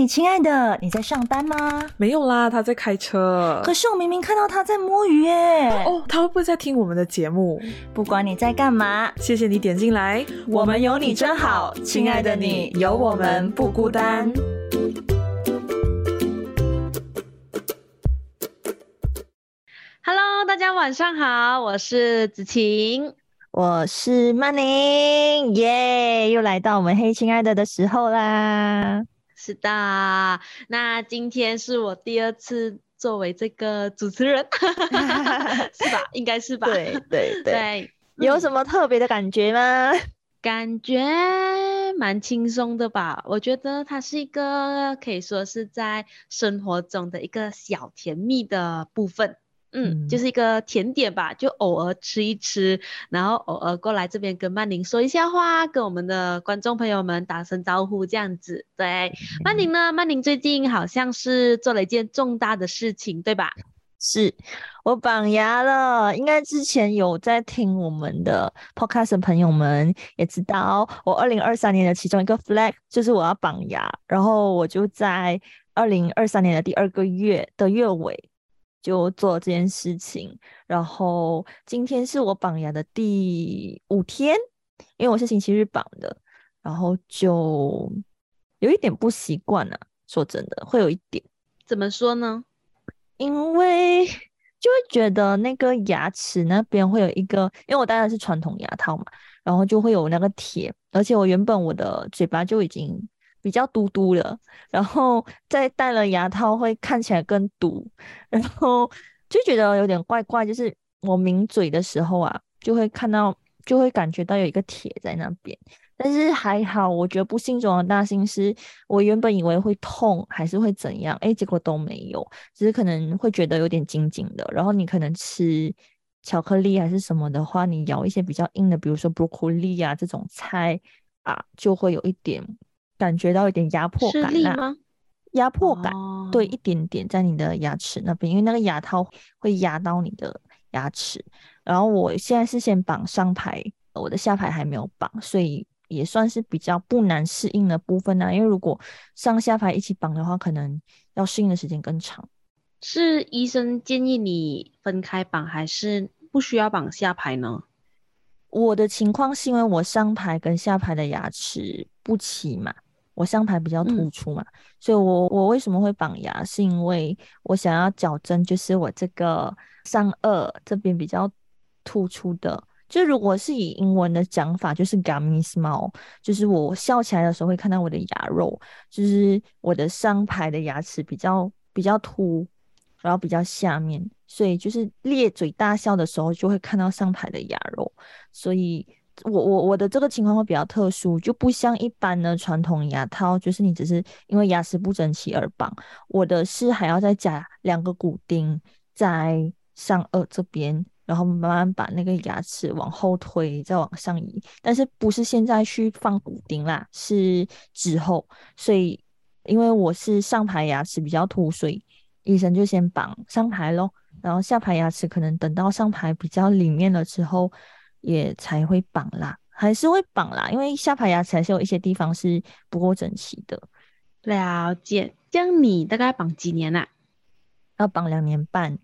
嘿，亲爱的，你在上班吗？没有啦，他在开车。可是我明明看到他在摸鱼耶。哦，他会不会在听我们的节目？不管你在干嘛，谢谢你点进来。我们有你真好，亲爱的你有我们不孤单。Hello，大家晚上好，我是子晴，我是曼宁，耶，又来到我们黑，亲爱的的时候啦。是的，那今天是我第二次作为这个主持人，是吧？应该是吧？对对对，有什么特别的感觉吗？感觉蛮轻松的吧？我觉得它是一个可以说是在生活中的一个小甜蜜的部分。嗯，就是一个甜点吧，就偶尔吃一吃，然后偶尔过来这边跟曼宁说一下话，跟我们的观众朋友们打声招呼，这样子。对，曼宁呢？曼宁最近好像是做了一件重大的事情，对吧？是我绑牙了。应该之前有在听我们的 podcast 的朋友们也知道，我二零二三年的其中一个 flag 就是我要绑牙，然后我就在二零二三年的第二个月的月尾。就做这件事情，然后今天是我绑牙的第五天，因为我是星期日绑的，然后就有一点不习惯啊。说真的，会有一点，怎么说呢？因为就会觉得那个牙齿那边会有一个，因为我戴的是传统牙套嘛，然后就会有那个铁，而且我原本我的嘴巴就已经。比较嘟嘟的，然后再戴了牙套会看起来更嘟，然后就觉得有点怪怪。就是我抿嘴的时候啊，就会看到，就会感觉到有一个铁在那边。但是还好，我觉得不幸中的大幸是，我原本以为会痛还是会怎样，哎，结果都没有，只是可能会觉得有点紧紧的。然后你可能吃巧克力还是什么的话，你咬一些比较硬的，比如说 broccoli 啊这种菜啊，就会有一点。感觉到一点压迫感吗？压迫感，对，一点点在你的牙齿那边，因为那个牙套会压到你的牙齿。然后我现在是先绑上排，我的下排还没有绑，所以也算是比较不难适应的部分呢。因为如果上下排一起绑的话，可能要适应的时间更长。是医生建议你分开绑，还是不需要绑下排呢？我的情况是因为我上排跟下排的牙齿不齐嘛。我上排比较突出嘛，所以我我为什么会绑牙，是因为我想要矫正，就是我这个上颚这边比较突出的。就如果是以英文的讲法，就是 gummy smile，就是我笑起来的时候会看到我的牙肉，就是我的上排的牙齿比较比较凸，然后比较下面，所以就是咧嘴大笑的时候就会看到上排的牙肉，所以。我我我的这个情况会比较特殊，就不像一般的传统牙套，就是你只是因为牙齿不整齐而绑。我的是还要再加两个骨钉在上颚这边，然后慢慢把那个牙齿往后推，再往上移。但是不是现在去放骨钉啦，是之后。所以因为我是上排牙齿比较凸，所以医生就先绑上排咯，然后下排牙齿可能等到上排比较里面了之后。也才会绑啦，还是会绑啦，因为下排牙齿还是有一些地方是不够整齐的。了解，这样你大概绑几年啊？要绑两年半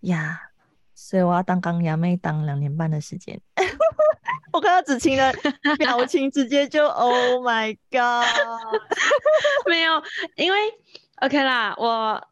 呀，所以我要当钢牙妹当两年半的时间。我看到子晴的表情，直接就 Oh my God！没有，因为 OK 啦，我。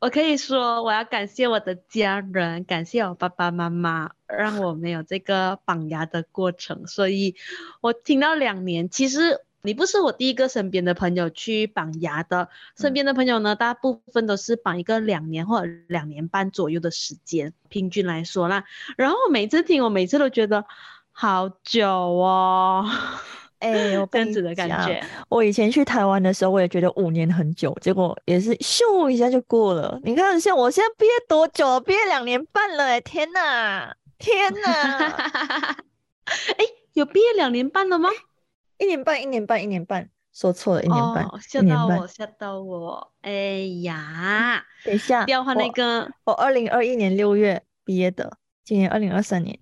我可以说，我要感谢我的家人，感谢我爸爸妈妈，让我没有这个绑牙的过程。所以，我听到两年，其实你不是我第一个身边的朋友去绑牙的。身边的朋友呢，大部分都是绑一个两年或者两年半左右的时间，平均来说啦。然后每次听，我每次都觉得好久哦。哎，我 这样子的感觉。我以前去台湾的时候，我也觉得五年很久，结果也是咻一下就过了。你看，像我现在毕业多久？毕业两年半了，哎，天哪，天哪！哎，有毕业两年半了吗？一年半，一年半，一年半，说错了，一年半，吓到我，吓到我。哎呀，等一下，要换那个，我二零二一年六月毕业的，今年二零二三年。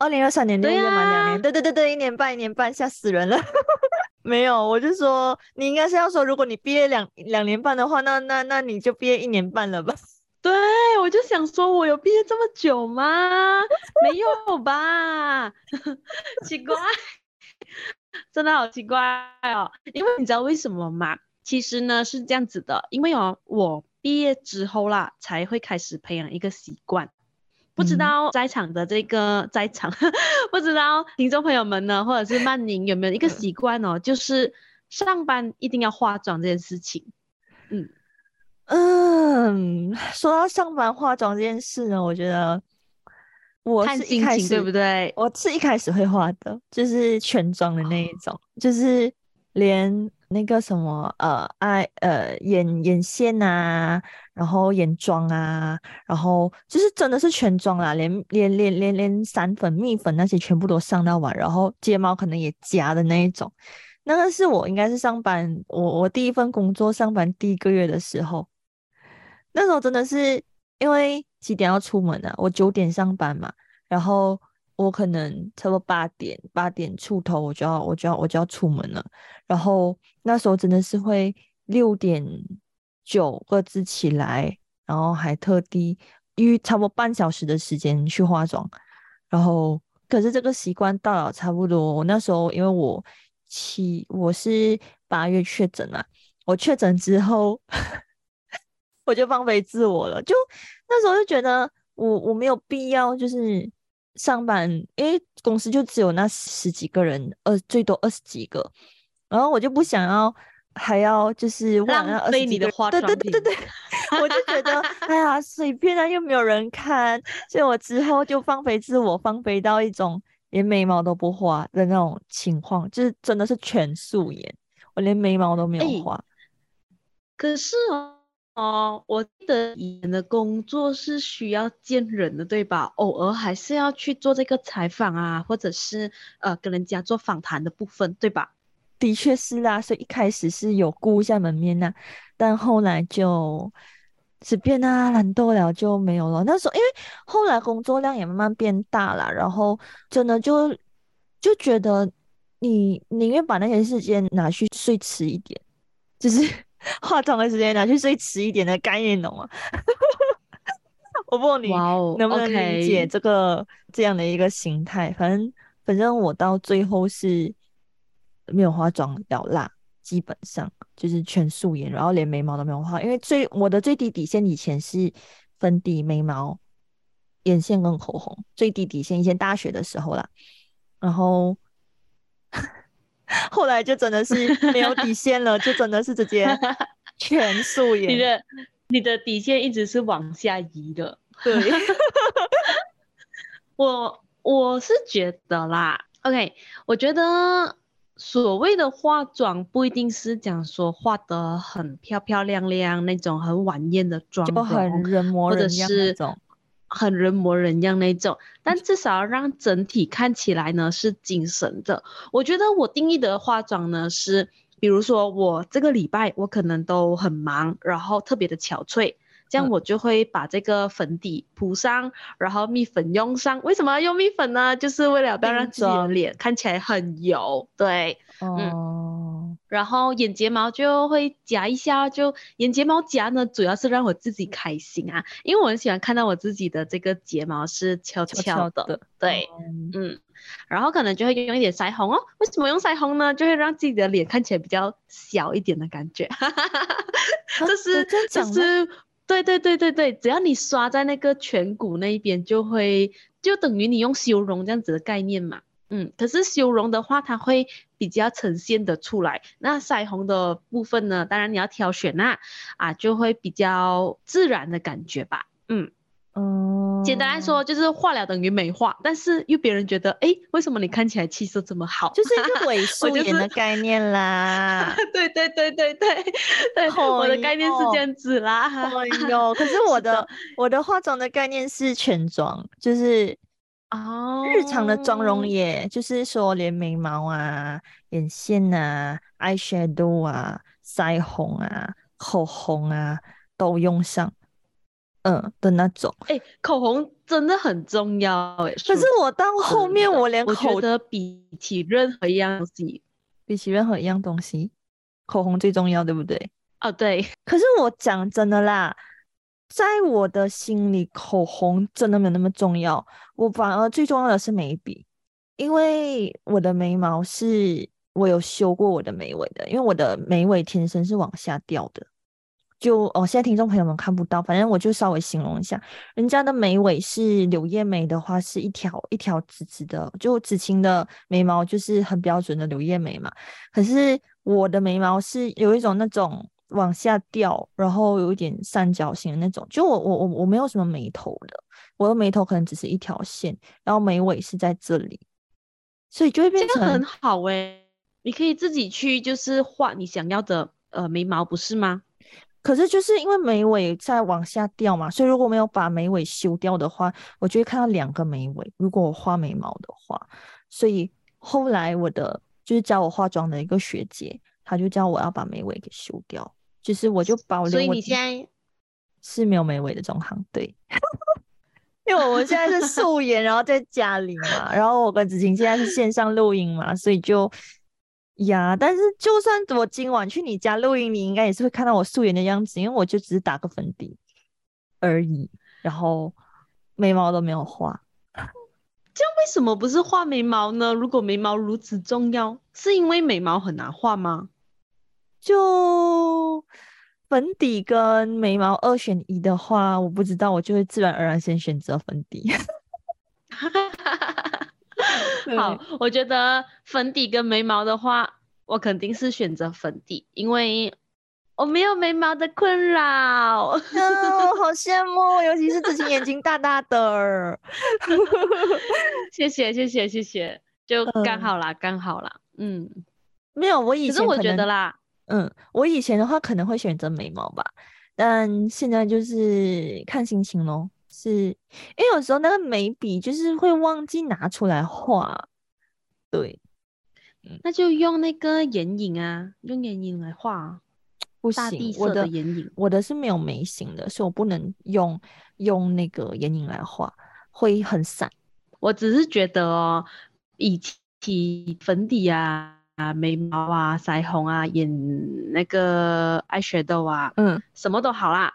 二零二三年六月满两年，对对对对，一年半一年半，吓死人了。没有，我就说你应该是要说，如果你毕业两两年半的话，那那那你就毕业一年半了吧？对，我就想说，我有毕业这么久吗？没有吧？奇怪，真的好奇怪哦。因为你知道为什么吗？其实呢是这样子的，因为哦，我毕业之后啦，才会开始培养一个习惯。不知道在场的这个在场，不知道听众朋友们呢，或者是曼宁有没有一个习惯哦，就是上班一定要化妆这件事情。嗯嗯，说到上班化妆这件事呢，我觉得我看是一开始对不对？我是一开始会化的，就是全妆的那一种，就是连那个什么呃爱呃眼眼线啊，然后眼妆啊，然后就是真的是全妆啦，连连连连连散粉、蜜粉那些全部都上到完，然后睫毛可能也夹的那一种。那个是我应该是上班，我我第一份工作上班第一个月的时候，那时候真的是因为几点要出门啊？我九点上班嘛，然后我可能差不多八点八点出头我就要我就要我就要出门了，然后那时候真的是会六点九个字起来，然后还特地预差不多半小时的时间去化妆，然后可是这个习惯到了差不多，我那时候因为我七我是八月确诊了，我确诊之后。我就放飞自我了，就那时候就觉得我我没有必要就是上班，因为公司就只有那十几个人，二最多二十几个，然后我就不想要还要就是哇那浪费你的二十几个人化妆品对对对对对，我就觉得哎呀随便啊，又没有人看，所以我之后就放飞自我，放飞到一种连眉毛都不画的那种情况，就是真的是全素颜，我连眉毛都没有哎画。可是哦。哦，我记得以前的工作是需要见人的，对吧？偶尔还是要去做这个采访啊，或者是呃跟人家做访谈的部分，对吧？的确是啦，所以一开始是有顾一下门面呐、但后来就随便啊，懒惰了就没有了。那时候因为后来工作量也慢慢变大了，然后真的就就觉得你宁愿把那些时间拿去睡迟一点，就是 化妆的时间拿去睡迟一点的概念，懂吗？我不知道你能不能理解这个这样的一个心态？反正反正我到最后是没有化妆了啦，基本上就是全素颜，然后连眉毛都没有画，因为最我的最低底线以前是粉底、眉毛、眼线跟口红，最低底线以前大学的时候啦，然后后来就真的是没有底线了，就真的是直接 全素颜。你的你的底线一直是往下移的。对，我我是觉得啦，OK，我觉得所谓的化妆不一定是讲说化得很漂漂亮亮那种很晚宴的妆就很，人模人样那种。很人模人样那种，但至少要让整体看起来呢是精神的。我觉得我定义的化妆呢是，比如说我这个礼拜我可能都很忙，然后特别的憔悴。这样嗯我就会把这个粉底铺上，然后蜜粉用上。为什么要用蜜粉呢？就是为了不要让自己的脸看起来很油。对，哦，然后眼睫毛就会夹一下，就眼睫毛夹呢，主要是让我自己开心啊，因为我很喜欢看到我自己的这个睫毛是翘悄翘的，悄的，对，嗯嗯，然后可能就会用一点腮红哦。为什么用腮红呢？就会让自己的脸看起来比较小一点的感觉，这有是这是对对对对对，只要你刷在那个颧骨那一边，就会就等于你用修容这样子的概念嘛。嗯，可是修容的话，它会比较呈现的出来。那腮红的部分呢，当然你要挑选啦，啊，就会比较自然的感觉吧。嗯，嗯，简单来说就是化了等于没化，但是又别人觉得，哎，为什么你看起来气色这么好？就是一个伪素颜 的概念啦。对对对对对对，我的概念是这样子啦。哎呦，可是我的 我的化妆的概念是全妆，就是哦，日常的妆容也，就是说连眉毛啊、眼线啊、eyeshadow 啊、腮红啊、口红啊都用上，嗯的那种。哎，口红真的很重要哎。可是我到后面，我连我觉口得比起任何一样东西，比起任何一样东西，口红最重要，对不对？哦，对，可是我讲真的啦，在我的心里，口红真的没有那么重要。我反而最重要的是眉笔，因为我的眉毛是我有修过我的眉尾的，因为我的眉尾天生是往下掉的。就哦，现在听众朋友们看不到，反正我就稍微形容一下，人家的眉尾是柳叶眉的话，是一条一条直直的，就紫青的眉毛就是很标准的柳叶眉嘛。可是我的眉毛是有一种那种往下掉，然后有一点三角形的那种。就我我我我没有什么眉头的，我的眉头可能只是一条线，然后眉尾是在这里，所以就会变成很好诶。你可以自己去就是画你想要的呃眉毛，不是吗？可是就是因为眉尾在往下掉嘛，所以如果没有把眉尾修掉的话，我就会看到两个眉尾。如果我画眉毛的话，所以后来我的就是教我化妆的一个学姐，她就叫我要把眉尾给修掉，就是我就保留。所以你现在是没有眉尾的中行，对，因为我现在是素 颜，然后在家里嘛，然后我跟子晴现在是线上录音嘛，所以就。呀，但是就算我今晚去你家录音，你应该也是会看到我素颜的样子，因为我就只是打个粉底而已，然后眉毛都没有画。这样为什么不是画眉毛呢？如果眉毛如此重要，是因为眉毛很难画吗？就粉底跟眉毛二选一的话，我不知道，我就会自然而然先选择粉底。好，我觉得粉底跟眉毛的话，我肯定是选择粉底，因为我没有眉毛的困扰。嗯，好 羡慕，尤其是自己眼睛大大的。谢谢谢谢谢谢，就刚好啦，刚好啦。嗯，没有，我以前可是我觉得啦，嗯，我以前的话可能会选择眉毛吧，但现在就是看心情咯。是因为有时候那个眉笔就是会忘记拿出来画，对，那就用那个眼影啊，用眼影来画，不行，我的眼影，我的是没有眉形的，所以我不能用用那个眼影来画，会很散。我只是觉得哦，以起粉底啊、啊眉毛啊、腮红啊、眼那个 eyeshadow 啊，嗯，什么都好啦，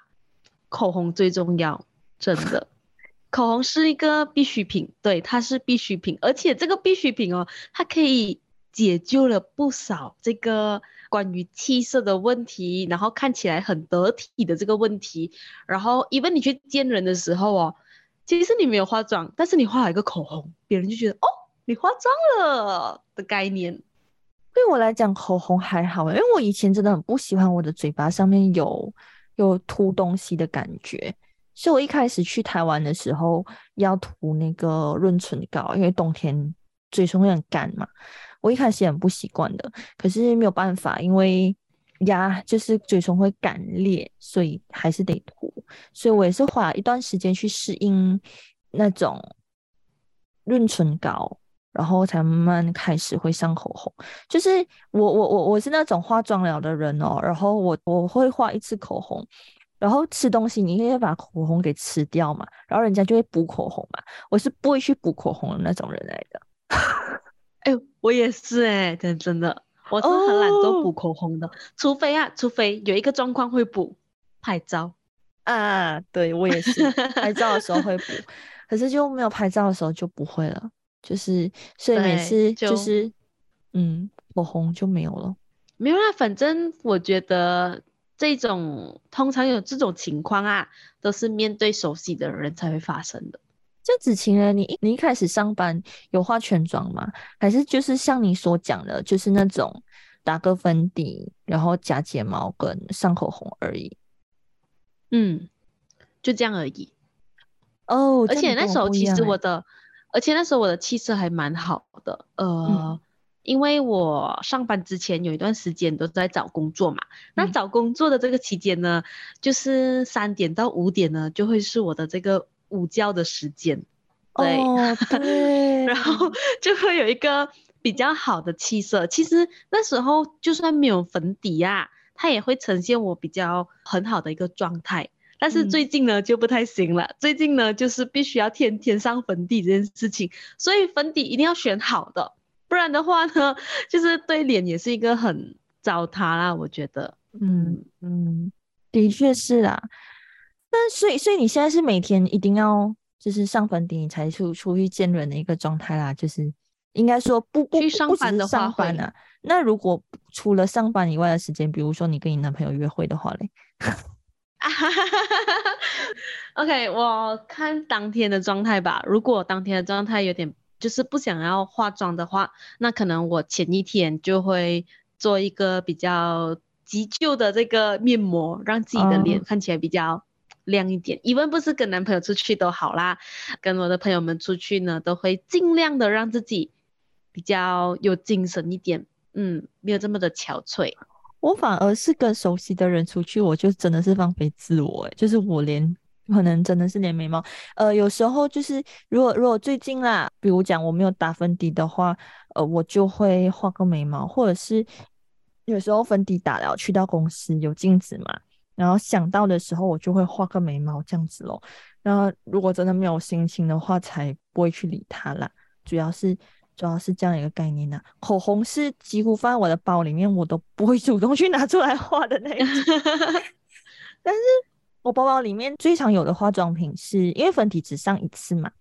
口红最重要。真的，口红是一个必需品，对，它是必需品，而且这个必需品哦，它可以解救了不少这个关于气色的问题，然后看起来很得体的这个问题。然后，因为你去见人的时候哦，其实你没有化妆，但是你画了一个口红，别人就觉得哦，你化妆了的概念。对我来讲，口红还好，因为我以前真的很不喜欢我的嘴巴上面有有涂东西的感觉。所以我一开始去台湾的时候要涂那个润唇膏，因为冬天嘴唇会很干嘛。我一开始很不习惯的，可是没有办法，因为牙就是嘴唇会干裂，所以还是得涂。所以我也是花一段时间去适应那种润唇膏，然后才慢慢开始会上口红。就是我我我我是那种化妆了的人哦，然后我我会画一次口红。然后吃东西，你可以把口红给吃掉嘛，然后人家就会补口红嘛。我是不会去补口红的那种人来的。哎，我也是哎，真真的，我是很懒做补口红的，除非啊，除非有一个状况会补拍照啊。对我也是，拍照的时候会补，可是就没有拍照的时候就不会了。就是所以每次就是嗯，口红就没有了。没有啦，反正我觉得。这种通常有这种情况啊，都是面对熟悉的人才会发生的。就子晴呢，你你一开始上班有化全妆吗？还是就是像你所讲的，就是那种打个粉底，然后夹睫毛跟上口红而已？嗯，就这样而已。哦，而且那时候其实我的，而且那时候我的气色还蛮好的，呃。因为我上班之前有一段时间都在找工作嘛，那找工作的这个期间呢，就是三点到五点呢，就会是我的这个午觉的时间，对，对，然后就会有一个比较好的气色。其实那时候就算没有粉底啊，它也会呈现我比较很好的一个状态。但是最近呢就不太行了，最近呢就是必须要天天上粉底这件事情，所以粉底一定要选好的。不不然的话呢，就是对脸也是一个很糟蹋啦。我觉得，嗯嗯，的确是啦。但所以所以你现在是每天一定要就是上粉底你才出出去见人的一个状态啦，就是应该说不不去上不只是班的话会上班啊。那如果除了上班以外的时间，比如说你跟你男朋友约会的话嘞。OK，我看当天的状态吧。如果当天的状态有点就是不想要化妆的话，那可能我前一天就会做一个比较急救的这个面膜，让自己的脸哦看起来比较亮一点。因为不是跟男朋友出去都好啦，跟我的朋友们出去呢，都会尽量的让自己比较有精神一点，嗯，没有这么的憔悴。我反而是跟熟悉的人出去，我就真的是放飞自我、欸，就是我连可能真的是连眉毛，呃，有时候就是如果如果最近啦，比如讲我没有打粉底的话，呃，我就会画个眉毛，或者是有时候粉底打了，去到公司有镜子嘛，然后想到的时候我就会画个眉毛这样子咯。然后如果真的没有心情的话，才不会去理它啦。主要是主要是这样一个概念呐、口红是几乎放在我的包里面，我都不会主动去拿出来画的那一种。但是我包包里面最常有的化妆品是，因为粉底只上一次嘛，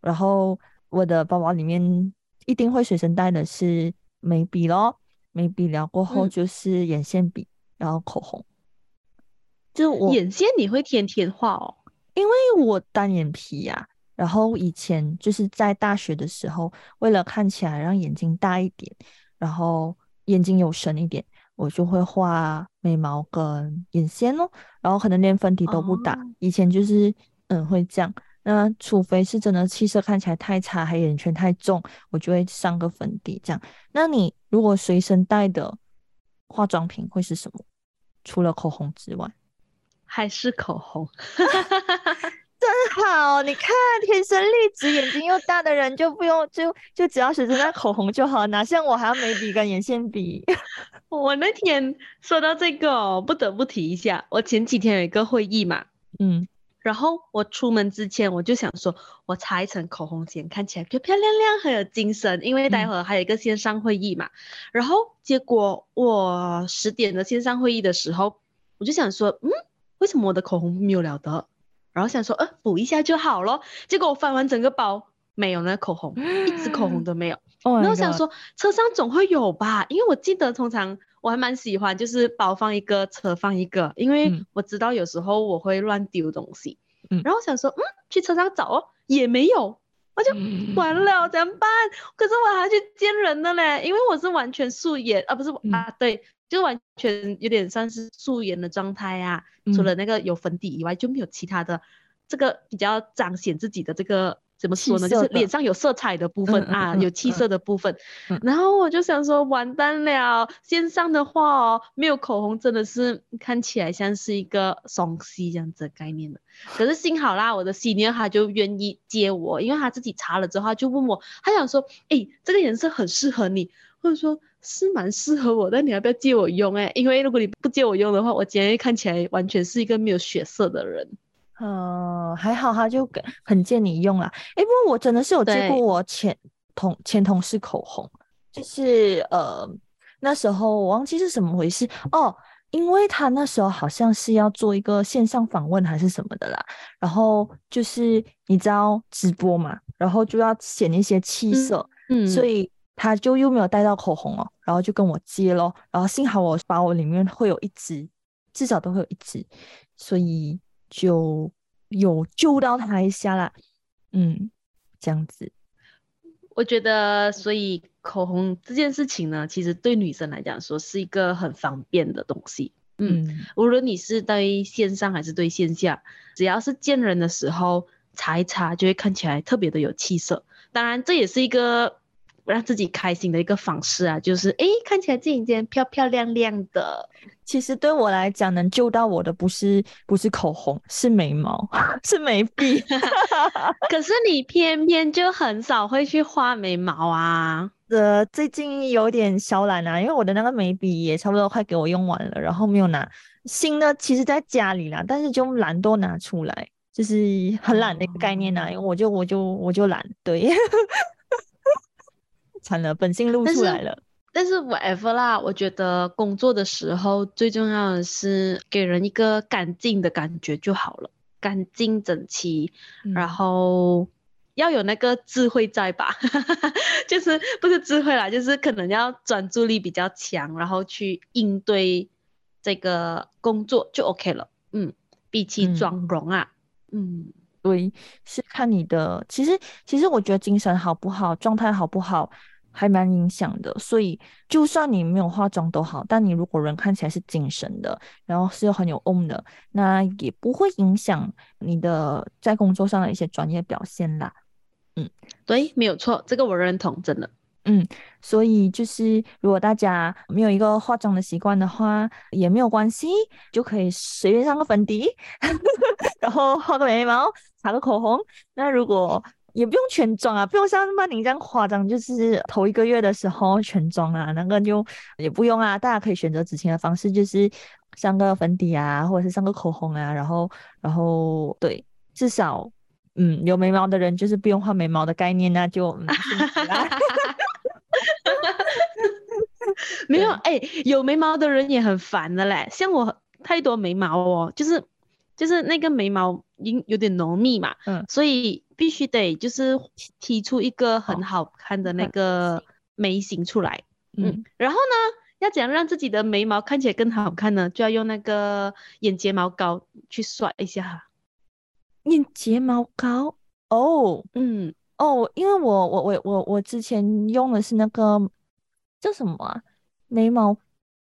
然后我的包包里面一定会随身带的是眉笔咯，眉笔了过后嗯就是眼线笔，然后口红。就我眼线你会天天画哦？因为我单眼皮呀、然后以前就是在大学的时候，为了看起来让眼睛大一点，然后眼睛有神一点，我就会画眉毛跟眼线哦，然后可能连粉底都不打。哦以前就是嗯会这样，那除非是真的气色看起来太差，黑眼圈太重，我就会上个粉底这样。那你如果随身带的化妆品会是什么？除了口红之外？还是口红？好，你看天生丽质、眼睛又大的人就不用就就只要选择那口红就好，哪像我还要眉笔跟眼线笔。我那天说到这个哦，不得不提一下，我前几天有一个会议嘛，嗯然后我出门之前我就想说，我擦一层口红先，看起来漂漂亮亮，很有精神，因为待嗯会儿还有一个线上会议嘛。然后结果我十点的线上会议的时候，我就想说，嗯，为什么我的口红没有了的？然后想说，呃，补一下就好咯。结果我翻完整个包，没有那个口红，一支口红都没有。Oh 然后想说车上总会有吧，因为我记得通常我还蛮喜欢，就是包放一个，车放一个，因为嗯我知道有时候我会乱丢东西。嗯然后想说，嗯，去车上找哦，也没有，我就嗯。完了，怎么办？可是我还要去见人的嘞，因为我是完全素颜啊，不是、嗯。啊，对，就完全有点算是素颜的状态啊，除嗯。了那个有粉底以外，就没有其他的这个比较彰显自己的这个怎么说呢？就是脸上有色彩的部分啊，嗯有气嗯色的部分。嗯然后我就想说，完蛋了，线上的话哦，没有口红真的是看起来像是一个双 C 这样子的概念的。可是幸好啦，我的 senior 他就愿意接我，因为他自己查了之后，他就问我，他想说，诶，这个颜色很适合你，或者说是蛮适合我，但你要不要借我用？哎，因为如果你不借我用的话，我今天看起来完全是一个没有血色的人。呃，还好他就给很借你用啦。诶，不过我真的是有借过我前同前同事口红，就是呃那时候我忘记是什么回事。哦，因为他那时候好像是要做一个线上访问还是什么的啦，然后就是你知道直播嘛，然后就要显一些气嗯色，嗯，所以他就又没有带到口红哦，然后就跟我借咯，然后幸好我把我里面会有一支，至少都会有一支，所以就有救到他一下啦，嗯，这样子，我觉得，所以口红这件事情呢，其实对女生来讲说是一个很方便的东西。嗯，嗯无论你是对线上还是对线下，只要是见人的时候擦一擦，就会看起来特别的有气色。当然，这也是一个让自己开心的一个方式啊，就是诶，看起来自己今天漂漂亮亮的。其实对我来讲，能救到我的不是不是口红，是眉毛，是眉笔。可是你偏偏就很少会去画眉毛啊。呃，最近有点小懒啊，因为我的那个眉笔也差不多快给我用完了，然后没有拿新的，其实在家里啦，但是就懒惰拿出来，就是很懒的一个概念啊，因为我就我就我就懒，对，惨了，本性露出来了。但是 whatever 啦，我觉得工作的时候最重要的是给人一个干净的感觉就好了，干净整齐，然嗯后要有那个智慧在吧，就是不是智慧啦，就是可能要专注力比较强，然后去应对这个工作就 OK 了。嗯，比起嗯妆容啊，嗯对，是看你的。其实，其实我觉得精神好不好，状态好不好，还蛮影响的。所以，就算你没有化妆都好，但你如果人看起来是精神的，然后是很有 on 的，那也不会影响你的在工作上的一些专业表现啦。嗯对，没有错，这个我认同，真的。嗯所以就是，如果大家没有一个化妆的习惯的话，也没有关系，就可以随便上个粉底，然后画个眉毛，擦个口红。那如果也不用全妆啊，不用像曼宁这样夸张，就是头一个月的时候全妆啊，那个就也不用啊。大家可以选择执勤的方式，就是上个粉底啊，或者是上个口红啊，然后然后对，至少嗯有眉毛的人就是不用画眉毛的概念，那就。没有，哎、有眉毛的人也很烦的嘞。像我太多眉毛哦，就是就是那个眉毛已经有点浓密嘛，嗯所以必须得就是提出一个很哦好看的那很个眉形出来。嗯嗯，然后呢，要怎样让自己的眉毛看起来更好看呢？就要用那个眼睫毛膏去刷一下。眼睫毛膏哦嗯，哦，因为我我我我我之前用的是那个叫什么啊，眉毛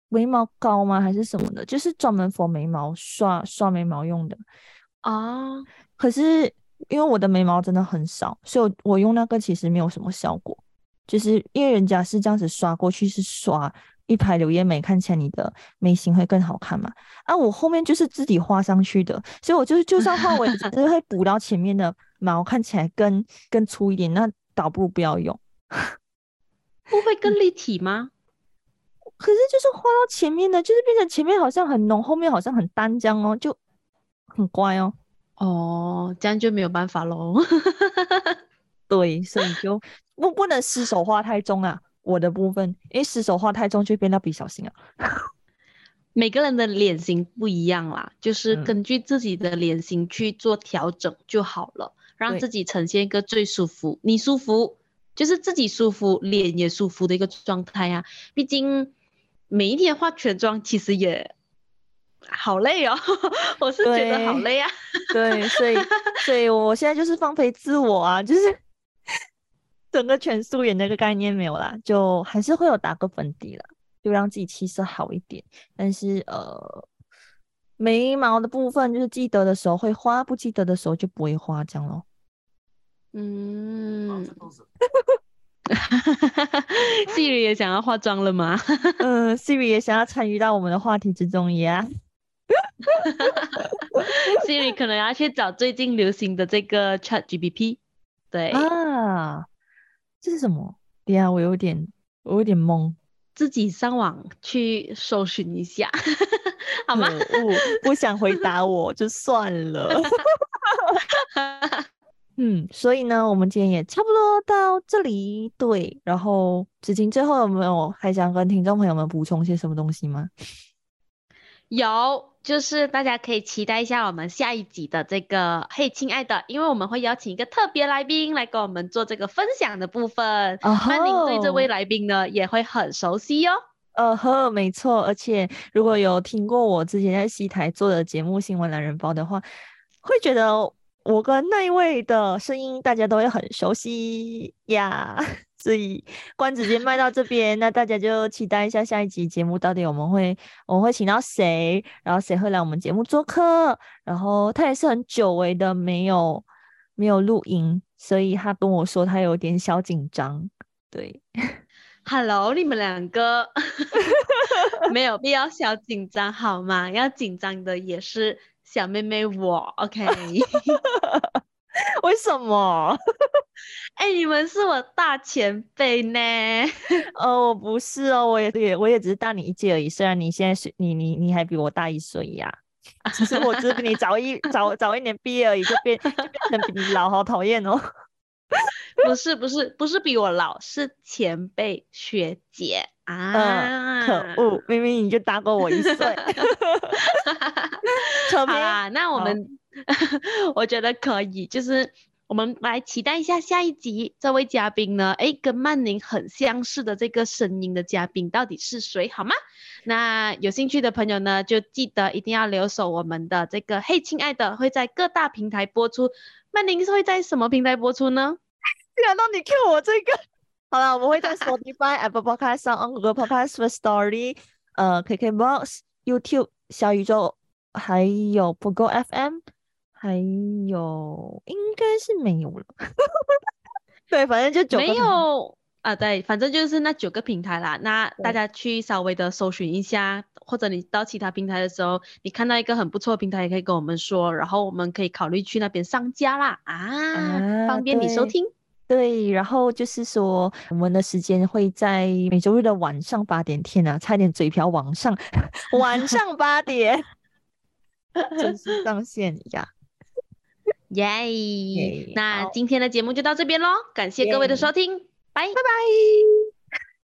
眉毛膏吗？还是什么的？就是专门 for 眉毛刷刷眉毛用的。啊，可是因为我的眉毛真的很少，所以我我用那个其实没有什么效果。就是因为人家是这样子刷过去，是刷一排柳叶眉，看起来你的眉形会更好看嘛。啊，我后面就是自己画上去的，所以我就是就算画尾，只是会补到前面的毛，看起来更更粗一点，那倒不如不要用。不会更立体吗？可是就是画到前面的，就是变成前面好像很浓，后面好像很淡这样哦，就很乖哦。哦，这样就没有办法喽。对，所以就 不不能失手画太重啊，我的部分，因为失手画太重就会变到比小心啊。每个人的脸型不一样啦，就是嗯。根据自己的脸型去做调整就好了，让自己呈现一个最舒服，你舒服就是自己舒服，脸也舒服的一个状态呀、毕竟每一天化全妆其实也好累哦，我是觉得好累啊。对，所以所以我现在就是放飞自我啊，就是 整个全素颜那个概念没有啦，就还是会有打个粉底啦，就让自己气色好一点。但是呃，眉毛的部分就是记得的时候会画，不记得的时候就不会画，这样咯。嗯，Siri 也想要化妆了吗？嗯，Siri 也想要参与到我们的话题之中呀。Siri 可能要去找最近流行的这个 Chat GPT。对，啊，这是什么？等一下我有点我有点懵。自己上网去搜寻一下，好吗？不想回答我就算了。嗯，所以呢，我们今天也差不多到这里。对，然后子晴最后有没有还想跟听众朋友们补充些什么东西吗？有，就是大家可以期待一下我们下一集的这个“嘿，亲爱的”，因为我们会邀请一个特别来宾来跟我们做这个分享的部分。哦曼宁对这位来宾呢也会很熟悉哦。呃呵，没错，而且如果有听过我之前在西台做的节目《新闻懒人包》的话，会觉得我跟那一位的声音大家都会很熟悉呀。所以关子先卖到这边，那大家就期待一下下一集节目到底我们会我们会请到谁，然后谁会来我们节目做客，然后他也是很久违的没有没有录音，所以他跟我说他有点小紧张，对。Hello，你们两个 没有必要小紧张好吗？要紧张的也是小妹妹我，OK？为什么？哎，你们是我大前辈呢。哦，我不是哦，我也也我也只是大你一届而已。虽然你现在是你你你还比我大一岁呀，其实我只是比你早一早早一年毕业而已，就变就变成比你老，好讨厌哦。不是不是不是比我老，是前辈学姐啊！可恶，明明你就大过我一岁。好啦，那我们 我觉得可以，就是我们来期待一下下一集这位嘉宾呢，哎，跟曼宁很相似的这个声音的嘉宾到底是谁，好吗？那有兴趣的朋友呢，就记得一定要留守我们的这个嘿，亲爱的，会在各大平台播出。曼宁是会在什么平台播出呢？既然到你 Q 我这个？好了，我们会在 Spotify、Apple Podcast、上 Google Podcast、Story、呃 KKBox、YouTube、小宇宙，还有 Pogo FM，还有应该是没有了。对，反正就九没有啊。对，反正就是那九个平台啦。那大家去稍微的搜寻一下，或者你到其他平台的时候，你看到一个很不错的平台，也可以跟我们说，然后我们可以考虑去那边上架啦。啊，方便你收听。对，然后就是说，我们的时间会在每周日的晚上八点。天啊，差点嘴瓢往上，晚上八点正式上线呀！耶！那今天的节目就到这边喽，感谢各位的收听，Bye. Bye bye.